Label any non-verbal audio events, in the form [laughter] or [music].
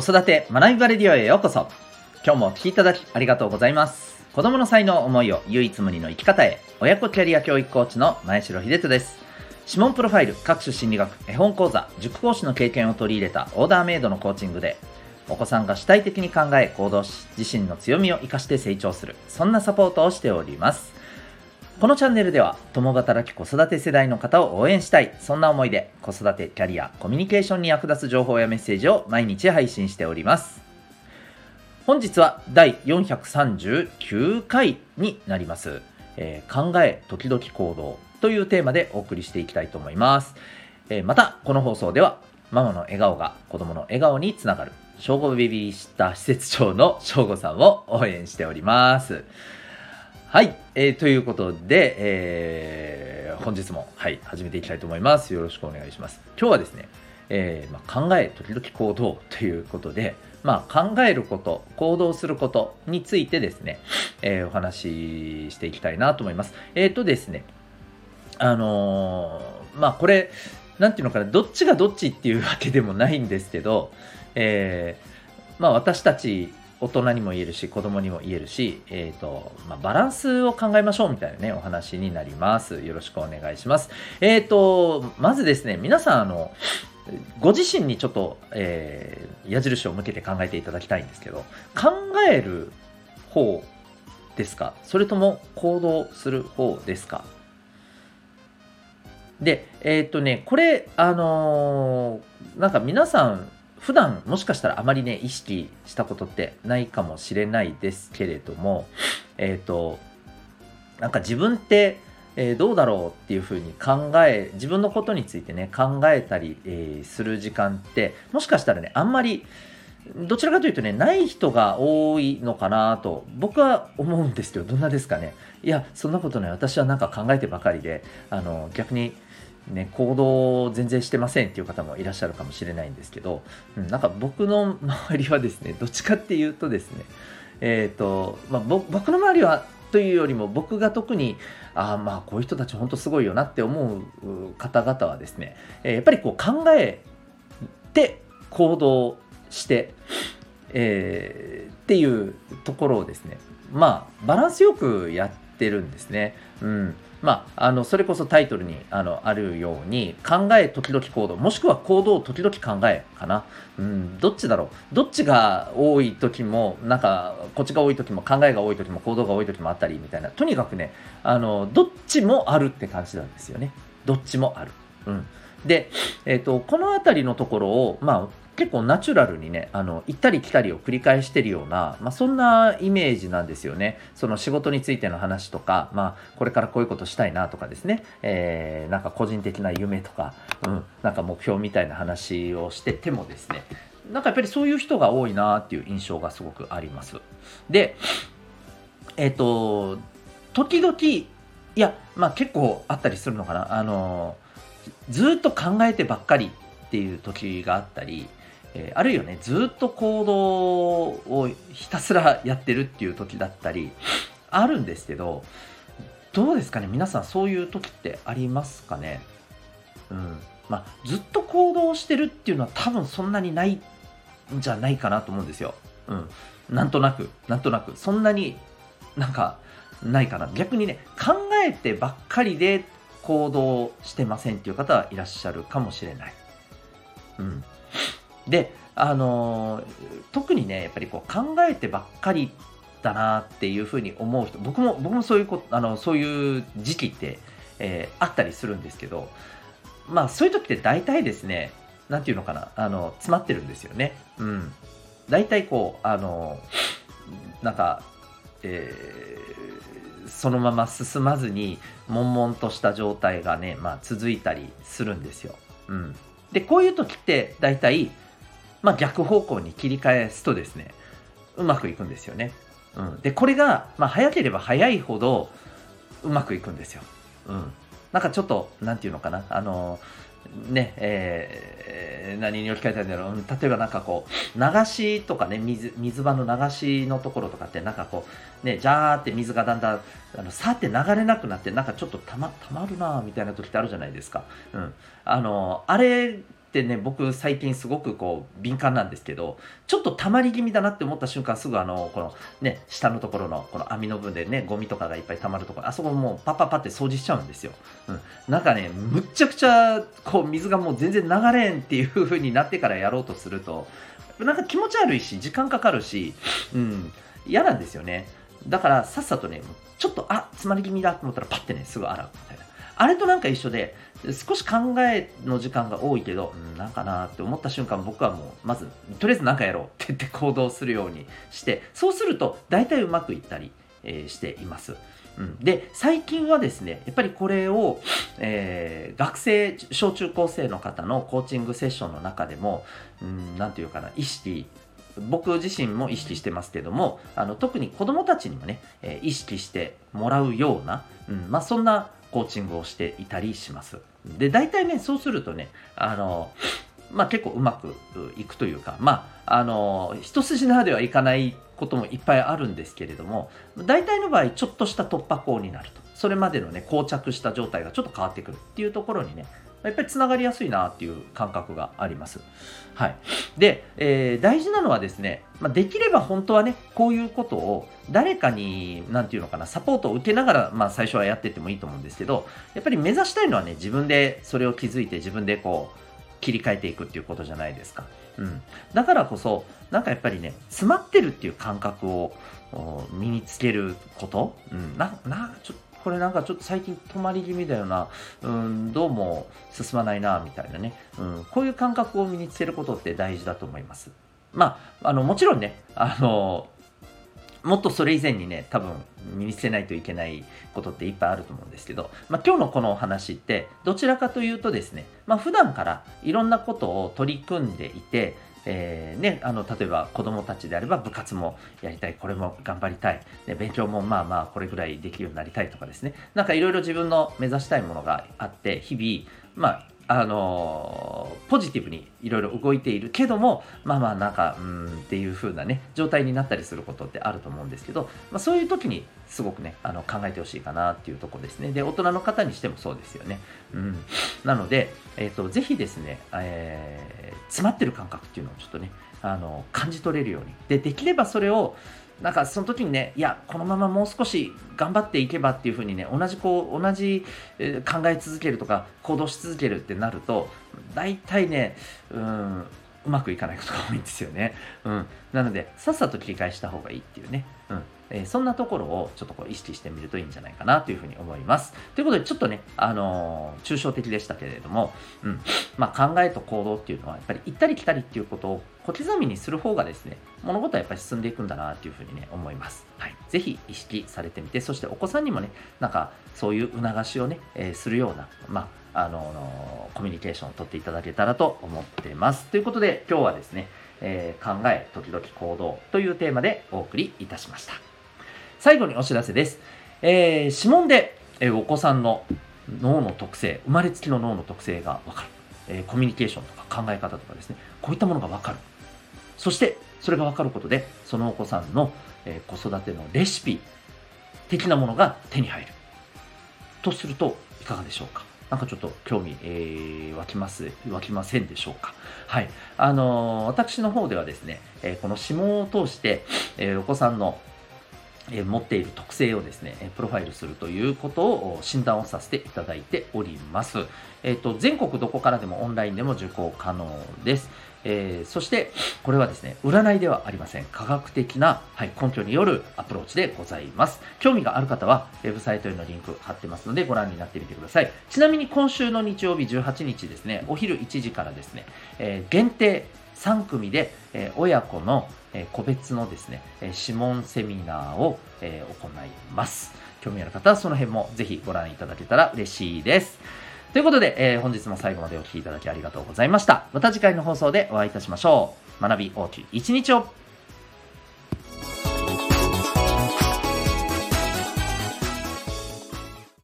子育て学びバレディオへようこそ。今日もお聴きいただきありがとうございます。子供の才能思いを唯一無二の生き方へ親子キャリア教育コーチの前城秀人です。指紋プロファイル各種心理学絵本講座塾講師の経験を取り入れたオーダーメイドのコーチングでお子さんが主体的に考え行動し自身の強みを生かして成長する。そんなサポートをしております。このチャンネルでは共働き子育て世代の方を応援したいそんな思いで子育てキャリアコミュニケーションに役立つ情報やメッセージを毎日配信しております。本日は第439回になります、えー考え時々行動というテーマでお送りしていきたいと思います、えーまたこの放送ではママの笑顔が子供の笑顔につながる正午ベビーシッター施設長の正午さんを応援しております。はい、えーということで、えー本日も、はい、始めていきたいと思います。よろしくお願いします。今日はですね、えーまあ、考え、時々行動ということで、まあ、考えること、行動することについてですね、えーお話ししていきたいなと思います。えっ、とですね、あのーまあ、これ、なんていうのかな、どっちがどっちっていうわけでもないんですけど、えーまあ、私たち大人にも言えるし子供にも言えるし、えーとまあ、バランスを考えましょうみたいなねお話になります。よろしくお願いします。えっ、とまずですね皆さんあのご自身にちょっと、えー矢印を向けて考えていただきたいんですけど考える方ですか？それとも行動する方ですか？でえっ、とねこれあのーなんか皆さん普段もしかしたらあまりね意識したことってないかもしれないですけれども [laughs] えっ、となんか自分って、えーどうだろうっていうふうに考え自分のことについてね考えたり、えーする時間ってもしかしたらねあんまりどちらかというとねない人が多いのかなと僕は思うんですけどどんなですかね。いやそんなことない私はなんか考えてばかりであの逆にね、行動を全然してませんっていう方もいらっしゃるかもしれないんですけど、うん、なんか僕の周りはですねどっちかっていうとですねえっ、と、まあ、僕の周りはというよりも僕が特にああまあこういう人たち本当すごいよなって思う方々はですね、えやっぱりこう考えて行動して、えーっていうところをですねまあバランスよくやってるんですね。うんまあ、あのそれこそタイトルにあのあるように考え時々行動もしくは行動を時々考えかな、うん、どっちだろう。どっちが多い時もなんかこっちが多い時も考えが多い時も行動が多い時もあったりみたいな。とにかくねあのどっちもあるって感じなんですよね。どっちもある、うん、で、えー、とこの辺りのところをまあ結構ナチュラルにねあの行ったり来たりを繰り返してるような、まあ、そんなイメージなんですよね。その仕事についての話とか、まあ、これからこういうことしたいなとかですね、えーなんか個人的な夢とか、うん、なんか目標みたいな話をしててもですね。なんかやっぱりそういう人が多いなっていう印象がすごくあります。でえっ、と時々いやまあ結構あったりするのかな。あのずっと考えてばっかりっていう時があったり、えーあるいはねずっと行動をひたすらやってるっていう時だったりあるんですけどどうですかね？皆さんそういう時ってありますかね？うん。まあずっと行動してるっていうのは多分そんなにないんじゃないかなと思うんですよ。うん。なんとなくなんとなく。そんなになんかないかな。逆にね考えてばっかりで行動してませんっていう方はいらっしゃるかもしれない。うん、で、あのー特にねやっぱりこう考えてばっかりだなっていうふうに思う人僕も僕もそういうこあのそういう時期って、えーあったりするんですけどまあそういう時って大体ですねなんていうのかなあの詰まってるんですよね。うん、大体こうあのなんか、えーそのまま進まずに悶々とした状態がね、まあ、続いたりするんですよ。うん、でこういう時って大体、まあ、逆方向に切り返すとですねうまくいくんですよね。うん、でこれが、まあ、早ければ早いほどうまくいくんですよ。うん、なんかちょっとなんていうのかな。あのねえー何に置き換えたんだろう。例えばなんかこう流しとかね水水場の流しのところとかってなんかこうねジャーって水がだんだんあのさって流れなくなってなんかちょっとたまたまるなみたいな時ってあるじゃないですか、うん、あのあれってね僕最近すごくこう敏感なんですけどちょっと溜まり気味だなって思った瞬間すぐあのこのね下のところのこの網の部分でねゴミとかがいっぱい溜まるところあそこもうパッパッパって掃除しちゃうんですよ、うん、なんかねむっちゃくちゃこう水がもう全然流れんっていう風になってからやろうとするとなんか気持ち悪いし時間かかるし、うん、嫌なんですよね。だからさっさとねちょっとあ詰まり気味だと思ったらパッてねすぐ洗うみたいな。あれとなんか一緒で少し考えの時間が多いけど、うん、なんかなって思った瞬間僕はもうまずとりあえず何かやろうって言って行動するようにしてそうすると大体うまくいったり、えー、しています。うん、で最近はですねやっぱりこれを、えー、学生小中高生の方のコーチングセッションの中でも何、うん、て言うかな意識僕自身も意識してますけどもあの特に子どもたちにもね、えー、意識してもらうような、うんまあ、そんなコーチングをしていたりします。で大体ねそうするとねあのまあ、結構うまくいくというか、まあ、あの一筋縄ではいかないこともいっぱいあるんですけれども大体の場合ちょっとした突破口になるとそれまでのね膠着した状態がちょっと変わってくるっていうところにねやっぱりつながりやすいなっていう感覚があります。はい。で、えー、大事なのはですね、まあ、できれば本当はね、こういうことを誰かに、なんていうのかな、サポートを受けながら、まあ最初はやってってもいいと思うんですけど、やっぱり目指したいのはね、自分でそれを気づいて自分でこう、切り替えていくっていうことじゃないですか。うん。だからこそ、なんかやっぱりね、詰まってるっていう感覚を身につけること、うん、な、な、ちょっと、これなんかちょっと最近止まり気味だよな、うん、どうも進まないな、みたいなね、うん、こういう感覚を身につけることって大事だと思います。まあ、あの、もちろんね、あの、もっとそれ以前にね、多分身につけないといけないことっていっぱいあると思うんですけど、まあ、今日のこのお話ってどちらかというとですね、まあ、普段からいろんなことを取り組んでいて、えー、ね、あの例えば子どもたちであれば部活もやりたい、これも頑張りたい、ね、勉強もまあまあこれぐらいできるようになりたいとかですね、なんかいろいろ自分の目指したいものがあって、日々、まああのポジティブにいろいろ動いているけどもまあまあなんかうんっていう風なね状態になったりすることってあると思うんですけど、まあ、そういう時にすごくねあの考えてほしいかなっていうとこですね。で大人の方にしてもそうですよね、うん、なので、えーと、ぜひですね、えー、詰まってる感覚っていうのをちょっとねあの感じ取れるように。でできればそれをなんかその時にね、いや、このままもう少し頑張っていけばっていうふうにね、同じこう、同じ考え続けるとか、行動し続けるってなると、大体ね、うん、うまくいかないことが多いんですよね。うん。なので、さっさと切り返した方がいいっていうね。うん。えー、そんなところをちょっとこう意識してみるといいんじゃないかなというふうに思います。ということで、ちょっとね、あのー、抽象的でしたけれども、うん。まあ、考えと行動っていうのは、やっぱり行ったり来たりっていうことを小刻みにする方がですね、物事はやっぱり進んでいくんだなというふうにね、思います。はい。ぜひ意識されてみて、そしてお子さんにもね、なんかそういう促しをね、えー、するような、まあ、あのコミュニケーションをとっていただけたらと思ってます。ということで今日はですね、えー、考え、時々行動というテーマでお送りいたしました。最後にお知らせです。えー、指紋で、えー、お子さんの脳の特性、生まれつきの脳の特性がわかる。え、コミュニケーションとか考え方とかですね、こういったものがわかる。そして、それがわかることで、そのお子さんの、え、子育てのレシピ的なものが手に入る。とすると、いかがでしょうか？なんかちょっと興味、えー、湧きます、湧きませんでしょうか。はい。あのー、私の方ではですね、えー、この指紋を通して、え、お子さんのえ持っている特性をですね、プロファイルするということを診断をさせていただいております。えっ、と、全国どこからでもオンラインでも受講可能です。えー、そして、これはですね、占いではありません。科学的な、はい、根拠によるアプローチでございます。興味がある方は、ウェブサイトへのリンク貼ってますので、ご覧になってみてください。ちなみに今週の日曜日18日ですね、お昼1時からですね、えー、限定3組で、えー、親子の、え個別のですね、え指紋セミナーを、え行います。興味ある方はその辺もぜひご覧いただけたら嬉しいです。ということで、えー、本日も最後までお聴きいただきありがとうございました。また次回の放送でお会いいたしましょう。学び大きい一日を